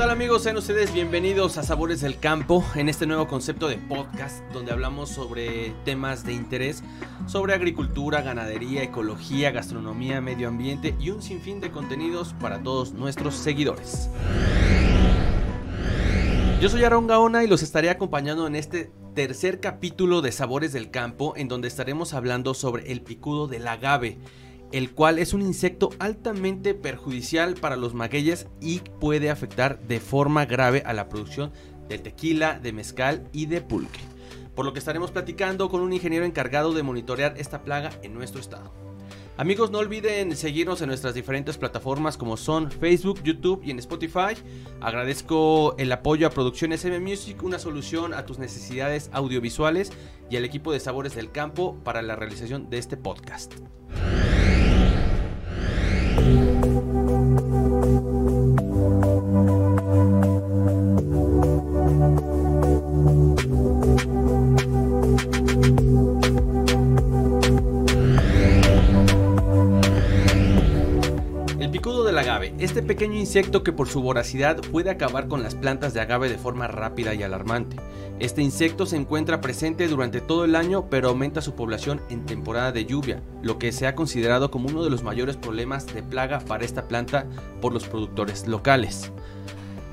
tal amigos? Sean ustedes bienvenidos a Sabores del Campo en este nuevo concepto de podcast donde hablamos sobre temas de interés sobre agricultura, ganadería, ecología, gastronomía, medio ambiente y un sinfín de contenidos para todos nuestros seguidores. Yo soy Aaron Gaona y los estaré acompañando en este tercer capítulo de Sabores del Campo en donde estaremos hablando sobre el picudo del agave el cual es un insecto altamente perjudicial para los magueyes y puede afectar de forma grave a la producción de tequila, de mezcal y de pulque. Por lo que estaremos platicando con un ingeniero encargado de monitorear esta plaga en nuestro estado. Amigos, no olviden seguirnos en nuestras diferentes plataformas como son Facebook, YouTube y en Spotify. Agradezco el apoyo a Producciones M Music, una solución a tus necesidades audiovisuales y al equipo de Sabores del Campo para la realización de este podcast. Este pequeño insecto que por su voracidad puede acabar con las plantas de agave de forma rápida y alarmante. Este insecto se encuentra presente durante todo el año pero aumenta su población en temporada de lluvia, lo que se ha considerado como uno de los mayores problemas de plaga para esta planta por los productores locales.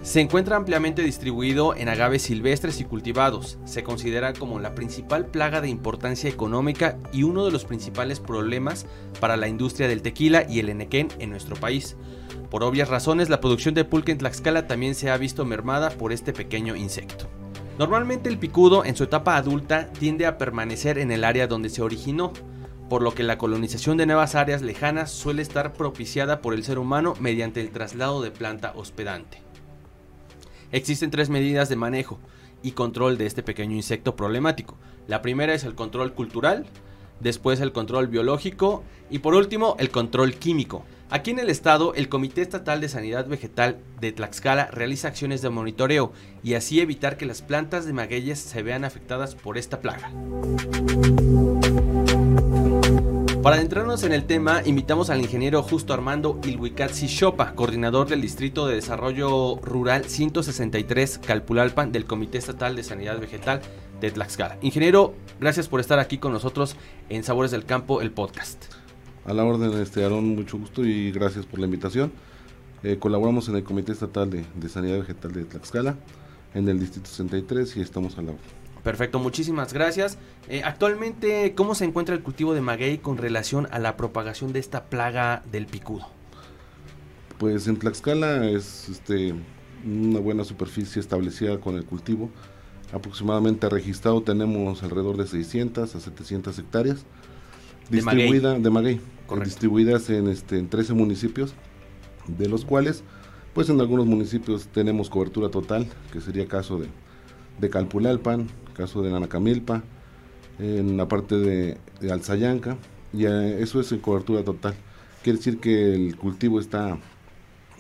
Se encuentra ampliamente distribuido en agaves silvestres y cultivados. Se considera como la principal plaga de importancia económica y uno de los principales problemas para la industria del tequila y el enequén en nuestro país. Por obvias razones, la producción de pulque en Tlaxcala también se ha visto mermada por este pequeño insecto. Normalmente el picudo en su etapa adulta tiende a permanecer en el área donde se originó, por lo que la colonización de nuevas áreas lejanas suele estar propiciada por el ser humano mediante el traslado de planta hospedante. Existen tres medidas de manejo y control de este pequeño insecto problemático. La primera es el control cultural, después el control biológico y por último el control químico. Aquí en el estado, el Comité Estatal de Sanidad Vegetal de Tlaxcala realiza acciones de monitoreo y así evitar que las plantas de magueyes se vean afectadas por esta plaga. Para adentrarnos en el tema, invitamos al ingeniero Justo Armando Ilhuicatzi Chopa, coordinador del Distrito de Desarrollo Rural 163 Calpulalpan del Comité Estatal de Sanidad Vegetal de Tlaxcala. Ingeniero, gracias por estar aquí con nosotros en Sabores del Campo, el podcast. A la orden, este Aarón, mucho gusto y gracias por la invitación. Eh, colaboramos en el Comité Estatal de, de, Sanidad Vegetal de Tlaxcala, en el Distrito 63 y estamos a la orden. Perfecto, muchísimas gracias. Eh, actualmente, ¿cómo se encuentra el cultivo de maguey con relación a la propagación de esta plaga del picudo? Pues en Tlaxcala es este, una buena superficie establecida con el cultivo. Aproximadamente registrado tenemos alrededor de 600 a 700 hectáreas. Distribuida de maguey. De maguey distribuidas en, este, en 13 municipios, de los cuales, pues en algunos municipios tenemos cobertura total, que sería caso de, de Calpulalpan, caso de Nanacamilpa, en la parte de, de Alzayanca, y eh, eso es en cobertura total. Quiere decir que el cultivo está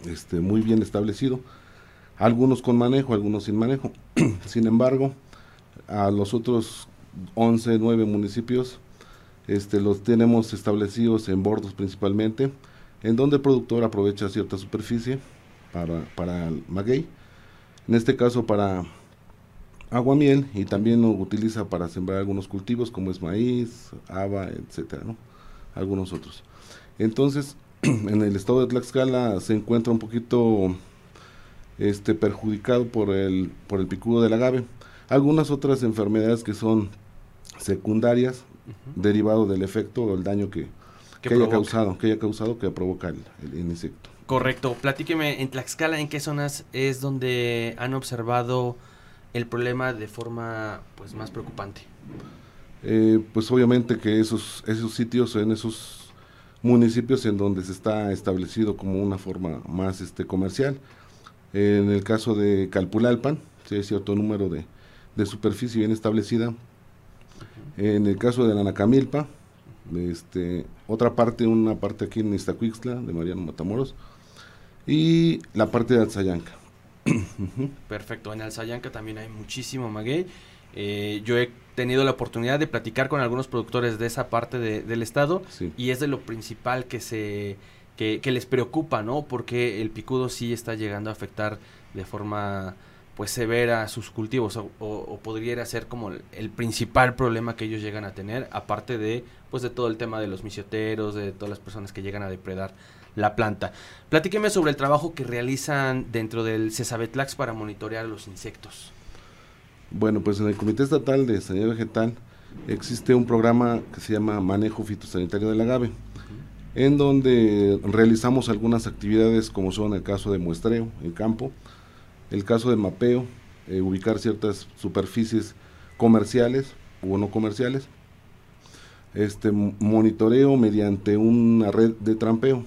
este, muy bien establecido, algunos con manejo, algunos sin manejo. sin embargo, a los otros 11, 9 municipios este, los tenemos establecidos en bordos principalmente, en donde el productor aprovecha cierta superficie para, para el maguey, en este caso para aguamiel y también lo utiliza para sembrar algunos cultivos como es maíz, haba, etcétera, ¿no? algunos otros. Entonces, en el estado de Tlaxcala se encuentra un poquito este perjudicado por el por el picudo del agave. Algunas otras enfermedades que son secundarias uh -huh. derivado del efecto o el daño que, que, que haya causado, que haya causado que provoca el, el, insecto. Correcto. Platíqueme en Tlaxcala en qué zonas es donde han observado el problema de forma pues más preocupante? Eh, pues obviamente que esos, esos sitios, en esos municipios en donde se está establecido como una forma más este comercial. En el caso de Calpulalpan, si hay cierto número de, de superficie bien establecida. En el caso de la Nacamilpa, este, otra parte, una parte aquí en Iztacuixtla, de Mariano Matamoros, y la parte de Alzayanca. Perfecto, en Alzayanca también hay muchísimo maguey. Eh, yo he tenido la oportunidad de platicar con algunos productores de esa parte de, del estado sí. y es de lo principal que se que, les preocupa, ¿no? Porque el picudo sí está llegando a afectar de forma pues severa a sus cultivos o, podría ser como el, principal problema que ellos llegan a tener aparte de pues de todo el tema de los misioteros de todas las personas que llegan a depredar la planta. Platíqueme sobre el trabajo que realizan dentro del Cesabetlax para monitorear los insectos. Bueno pues en el Comité Estatal de Sanidad Vegetal existe un programa que se llama Manejo Fitosanitario del Agave en donde realizamos algunas actividades como son el caso de muestreo en campo, el caso de mapeo, eh, ubicar ciertas superficies comerciales o no comerciales, este monitoreo mediante una red de trampeo,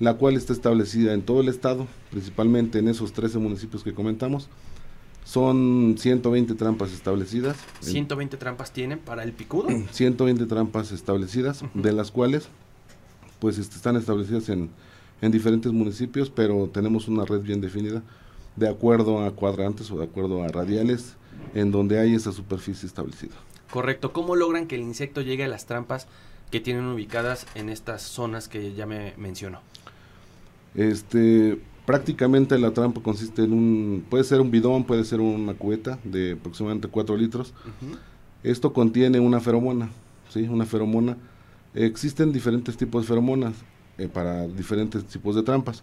la cual está establecida en todo el estado, principalmente en esos 13 municipios que comentamos. Son 120 trampas establecidas. ¿120 trampas tienen para el picudo? 120 trampas establecidas, de las cuales pues este, están establecidas en, en diferentes municipios, pero tenemos una red bien definida de acuerdo a cuadrantes o de acuerdo a radiales en donde hay esa superficie establecida. Correcto. ¿Cómo logran que el insecto llegue a las trampas que tienen ubicadas en estas zonas que ya me mencionó? Este, prácticamente la trampa consiste en un, puede ser un bidón, puede ser una cubeta de aproximadamente 4 litros. Esto contiene una feromona, ¿sí? Una feromona Existen diferentes tipos de feromonas eh, para diferentes tipos de trampas.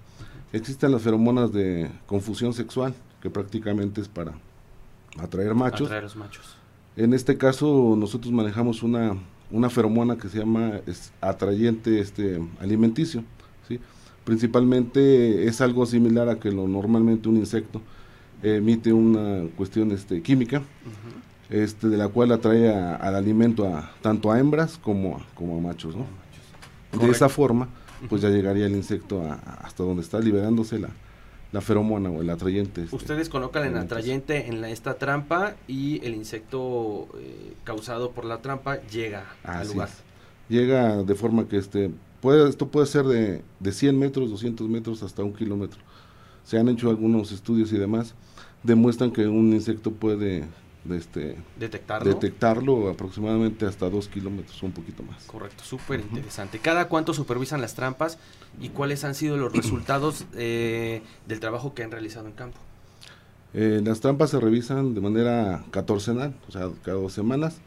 Existen las feromonas de confusión sexual, que prácticamente es para atraer machos. Atraer los machos. En este caso nosotros manejamos una, una feromona que se llama atrayente este, alimenticio. ¿sí? Principalmente es algo similar a que lo normalmente un insecto emite una cuestión este, química este, de la cual atrae al alimento a, tanto a hembras como a, como a machos. ¿no? De esa forma, pues ya llegaría el insecto hasta donde está liberándose la, la feromona o el atrayente. Este, Ustedes colocan el atrayente en esta trampa y el insecto eh, causado por la trampa llega al lugar. Llega de forma que este puede, esto puede ser de, de 100 metros, 200 metros hasta un kilómetro. Se han hecho algunos estudios y demás, demuestran que un insecto puede este, detectarlo. detectarlo aproximadamente hasta dos kilómetros, un poquito más. Correcto, súper interesante. ¿Cada cuánto supervisan las trampas y cuáles han sido los resultados eh, del trabajo que han realizado en campo? Eh, las trampas se revisan de manera catorcenal, o sea, cada dos semanas.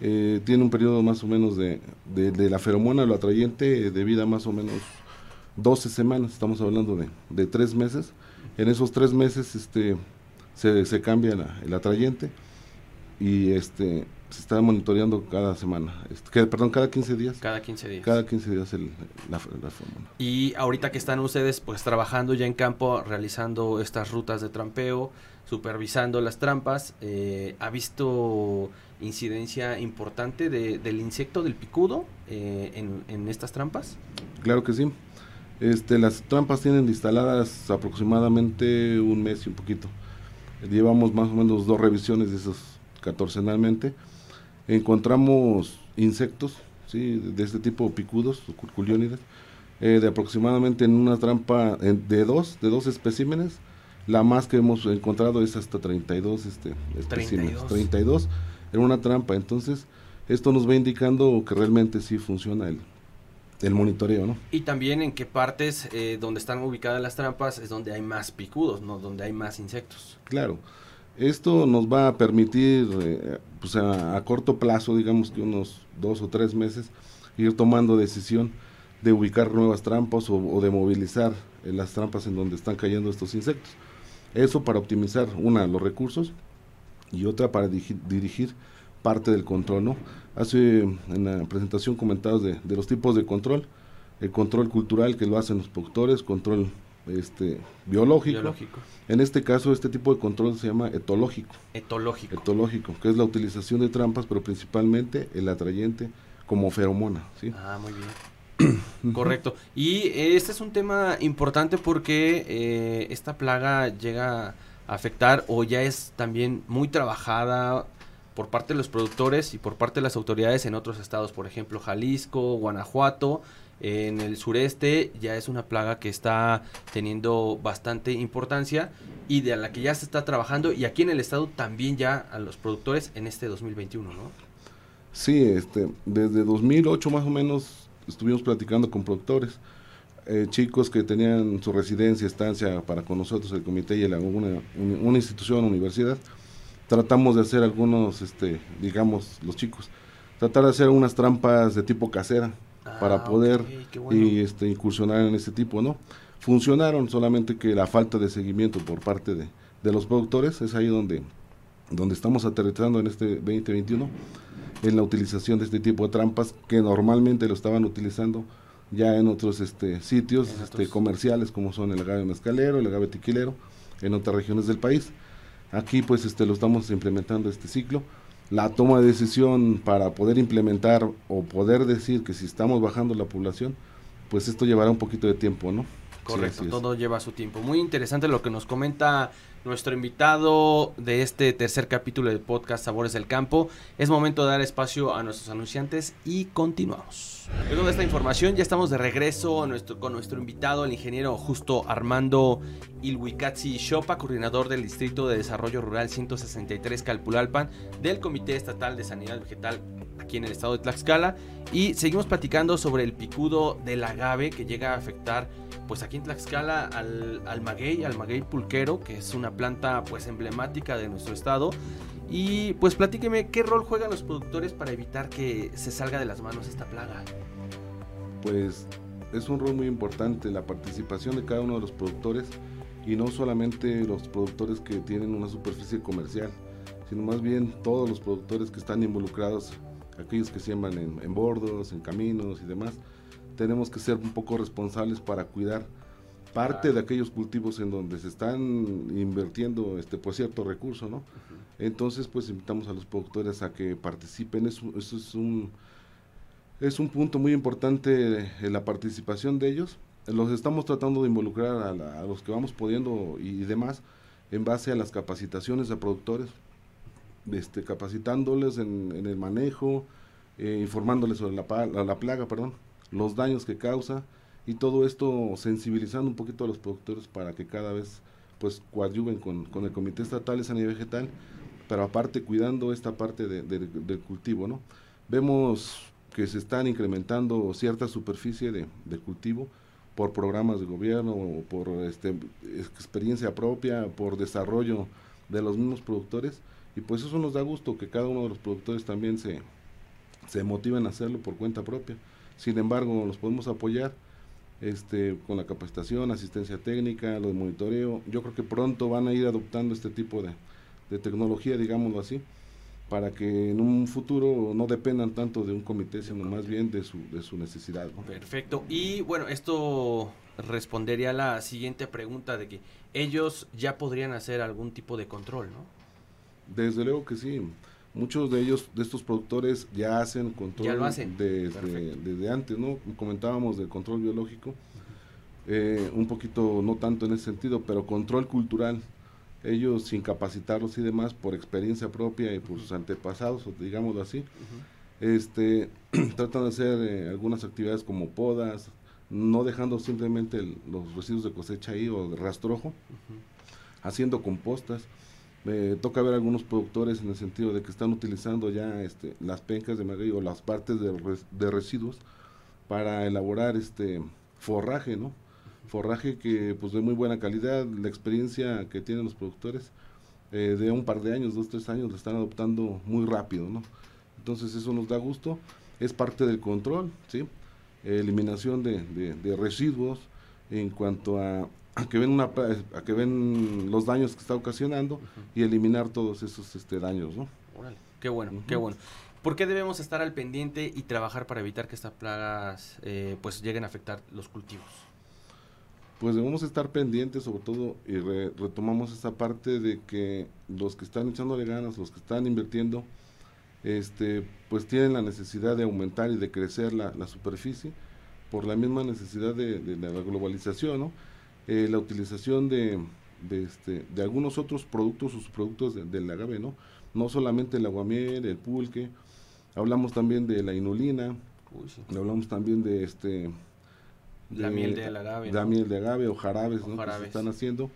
Eh, tiene un periodo más o menos de, de, la feromona, lo atrayente, de vida más o menos 12 semanas, estamos hablando de, de tres meses. En esos tres meses, este, se, se cambia el atrayente y este se está monitoreando cada semana, este, perdón, cada 15 días. Cada 15 días. Cada 15 días el, la, Y ahorita que están ustedes pues trabajando ya en campo, realizando estas rutas de trampeo, supervisando las trampas, eh, ¿ha visto incidencia importante de, del insecto, del picudo, eh, en, en, estas trampas? Claro que sí. Este, las trampas tienen instaladas aproximadamente un mes y un poquito. Llevamos más o menos dos revisiones de esos catorcenalmente. Encontramos insectos, ¿sí? de este tipo picudos, curculiónidas, eh, de aproximadamente en una trampa de dos, de dos especímenes. La más que hemos encontrado es hasta 32 este, especímenes. 32. 32 en una trampa. Entonces, esto nos va indicando que realmente sí funciona el, el monitoreo, ¿no? Y también en qué partes eh, donde están ubicadas las trampas es donde hay más picudos, ¿no? Donde hay más insectos. Claro. Esto nos va a permitir, eh, pues a, corto plazo, digamos que unos dos o tres meses, ir tomando decisión de ubicar nuevas trampas o, de movilizar eh, las trampas en donde están cayendo estos insectos. Eso para optimizar, una, los recursos y otra para dirigir parte del control, ¿no? Hace en la presentación comentados de, los tipos de control, el control cultural que lo hacen los productores, control este biológico. En este caso, este tipo de control se llama etológico. Etológico. Etológico, que es la utilización de trampas, pero principalmente el atrayente como feromona. ¿sí? Ah, muy bien. Correcto. Y este es un tema importante porque eh, esta plaga llega a afectar o ya es también muy trabajada por parte de los productores y por parte de las autoridades en otros estados, por ejemplo Jalisco, Guanajuato, en el sureste ya es una plaga que está teniendo bastante importancia y de la que ya se está trabajando y aquí en el estado también ya a los productores en este 2021, ¿no? Sí, este, desde 2008 más o menos estuvimos platicando con productores. eh, chicos que tenían su residencia, estancia para con nosotros, el comité y la, una, una institución, universidad, tratamos de hacer algunos, este, digamos, los chicos, tratar de hacer unas trampas de tipo casera ah, para poder y, este, incursionar en este tipo, ¿no? Funcionaron, solamente que la falta de seguimiento por parte de, de los productores es ahí donde, donde estamos aterrizando en este 2021 en la utilización de este tipo de trampas que normalmente lo estaban utilizando ya en otros este, sitios este, comerciales como son el agave mezcalero, el agave tiquilero, en otras regiones del país. Aquí pues este, lo estamos implementando este ciclo. La toma de decisión para poder implementar o poder decir que si estamos bajando la población, pues esto llevará un poquito de tiempo, ¿no? Correcto, todo lleva su tiempo. Muy interesante lo que nos comenta nuestro invitado de este tercer capítulo del podcast Sabores del Campo. Es momento de dar espacio a nuestros anunciantes y continuamos. Luego de esta información ya estamos de regreso con nuestro invitado, el ingeniero Justo Armando Ilhuicatzi Chopa, coordinador del Distrito de Desarrollo Rural 163 Calpulalpan del Comité Estatal de Sanidad Vegetal aquí en el estado de Tlaxcala. Y seguimos platicando sobre el picudo del agave que llega a afectar pues aquí en Tlaxcala al, al maguey, al maguey pulquero, que es una planta pues emblemática de nuestro estado. Y pues platíqueme qué rol juegan los productores para evitar que se salga de las manos esta plaga. Pues es un rol muy importante la participación de cada uno de los productores y no solamente los productores que tienen una superficie comercial, sino más bien todos los productores que están involucrados, aquellos que siembran en, en bordos, en caminos y demás, tenemos que ser un poco responsables para cuidar parte de aquellos cultivos en donde se están invirtiendo este pues cierto recurso, ¿no? Entonces, pues invitamos a los productores a que participen, eso, es un es un punto muy importante en la participación de ellos. Los estamos tratando de involucrar a, los que vamos pudiendo y, demás en base a las capacitaciones de productores, este, capacitándoles en, el manejo, eh, informándoles sobre la, la plaga, perdón, los daños que causa y todo esto sensibilizando un poquito a los productores para que cada vez pues coadyuven con, con el Comité Estatal de Sanidad Vegetal, pero aparte cuidando esta parte de, del cultivo, ¿no? Vemos que se están incrementando cierta superficie de, de cultivo por programas de gobierno, por este, experiencia propia, por desarrollo de los mismos productores, y pues eso nos da gusto que cada uno de los productores también se, se motiven a hacerlo por cuenta propia. Sin embargo, los podemos apoyar este, con la capacitación, asistencia técnica, lo de monitoreo. Yo creo que pronto van a ir adoptando este tipo de, tecnología, digámoslo así, para que en un futuro no dependan tanto de un comité, sino más bien de su, de su necesidad. Perfecto. Y bueno, esto respondería a la siguiente pregunta de que ellos ya podrían hacer algún tipo de control, ¿no? Desde luego que sí muchos de ellos, de estos productores, ya hacen control Desde, antes, ¿no? Comentábamos del control biológico, eh, un poquito, no tanto en ese sentido, pero control cultural. Ellos, sin capacitarlos y demás, por experiencia propia y por sus antepasados, digámoslo así, este, tratan de hacer eh, algunas actividades como podas, no dejando simplemente los residuos de cosecha ahí o de rastrojo, haciendo compostas me toca ver algunos productores en el sentido de que están utilizando ya este, las pencas de maguey o las partes de, de, residuos para elaborar este forraje, ¿no? Forraje que pues de muy buena calidad, la experiencia que tienen los productores eh, de un par de años, dos, tres años, lo están adoptando muy rápido, ¿no? Entonces eso nos da gusto, es parte del control, ¿sí? eliminación de, de residuos en cuanto a a que ven una a que ven los daños que está ocasionando y eliminar todos esos este daños no qué bueno qué bueno ¿Por qué debemos estar al pendiente y trabajar para evitar que estas plagas eh, pues lleguen a afectar los cultivos? Pues debemos estar pendientes sobre todo y retomamos esa parte de que los que están echándole ganas, los que están invirtiendo, este, pues tienen la necesidad de aumentar y de crecer la, superficie por la misma necesidad de, de la globalización, ¿no? Eh, la utilización de, de, este, de algunos otros productos o subproductos del agave, ¿no? No solamente el aguamiel, el pulque, hablamos también de la inulina, hablamos también de este... la miel de agave. La miel de agave o jarabes, ¿no? Que se están haciendo.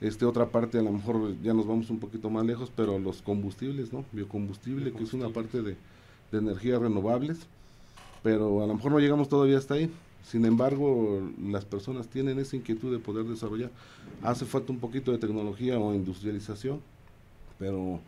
Este, otra parte, a lo mejor ya nos vamos un poquito más lejos, pero los combustibles, ¿no? Biocombustible, que es una parte de, de energías renovables, pero a lo mejor no llegamos todavía hasta ahí Sin embargo, las personas tienen esa inquietud de poder desarrollar. Hace falta un poquito de tecnología o industrialización, pero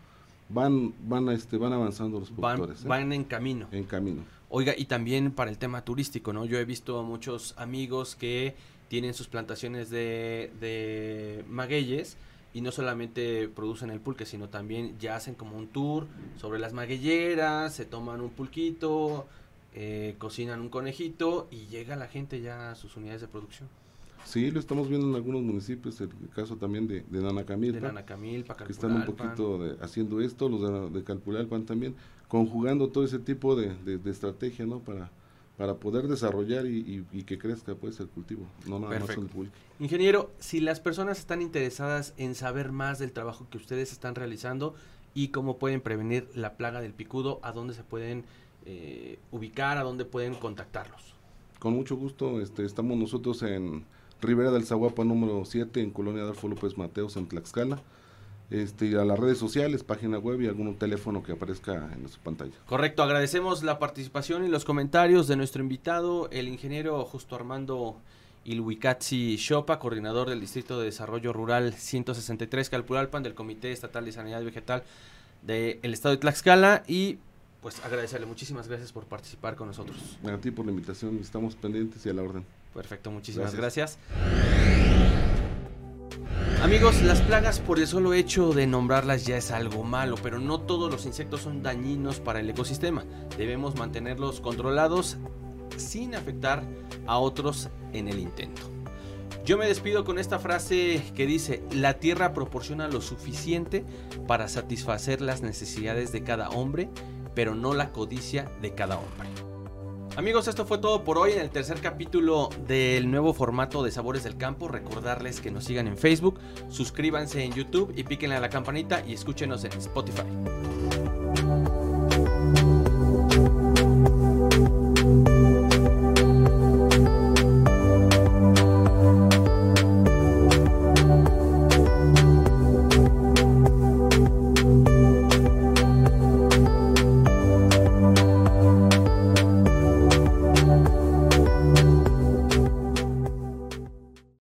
van van este van avanzando los productores. Van, ¿eh? van en camino. En camino. Oiga, y también para el tema turístico, ¿no? Yo he visto a muchos amigos que tienen sus plantaciones de, de magueyes y no solamente producen el pulque, sino también ya hacen como un tour sobre las magueyeras, se toman un pulquito, eh, cocinan un conejito y llega la gente ya a sus unidades de producción. Sí, lo estamos viendo en algunos municipios, el caso también de, de Nanacamilpa, de Nanacamilpa que están un poquito de, haciendo esto, los de, de Calpulalpan también, conjugando todo ese tipo de, de estrategia, ¿no? Para, para poder desarrollar y, que crezca pues el cultivo, no nada más el pulque. Ingeniero, si las personas están interesadas en saber más del trabajo que ustedes están realizando y cómo pueden prevenir la plaga del picudo, ¿a dónde se pueden eh, ubicar, a dónde pueden contactarlos? Con mucho gusto, este, estamos nosotros en Rivera del Zaguapa número 7 en Colonia Adolfo López Mateos en Tlaxcala este, a las redes sociales, página web y algún teléfono que aparezca en su pantalla. Correcto, agradecemos la participación y los comentarios de nuestro invitado, el ingeniero Justo Armando Ilhuicazzi Chopa, coordinador del Distrito de Desarrollo Rural 163 Calpulalpan del Comité Estatal de Sanidad Vegetal del Estado de Tlaxcala y pues agradecerle muchísimas gracias por participar con nosotros. A ti por la invitación, estamos pendientes y a la orden. Perfecto, muchísimas gracias. Amigos, las plagas por el solo hecho de nombrarlas ya es algo malo, pero no todos los insectos son dañinos para el ecosistema. Debemos mantenerlos controlados sin afectar a otros en el intento. Yo me despido con esta frase que dice, la tierra proporciona lo suficiente para satisfacer las necesidades de cada hombre, pero no la codicia de cada hombre. Amigos, esto fue todo por hoy en el tercer capítulo del nuevo formato de Sabores del Campo. Recordarles que nos sigan en Facebook, suscríbanse en YouTube y píquenle a la campanita y escúchenos en Spotify.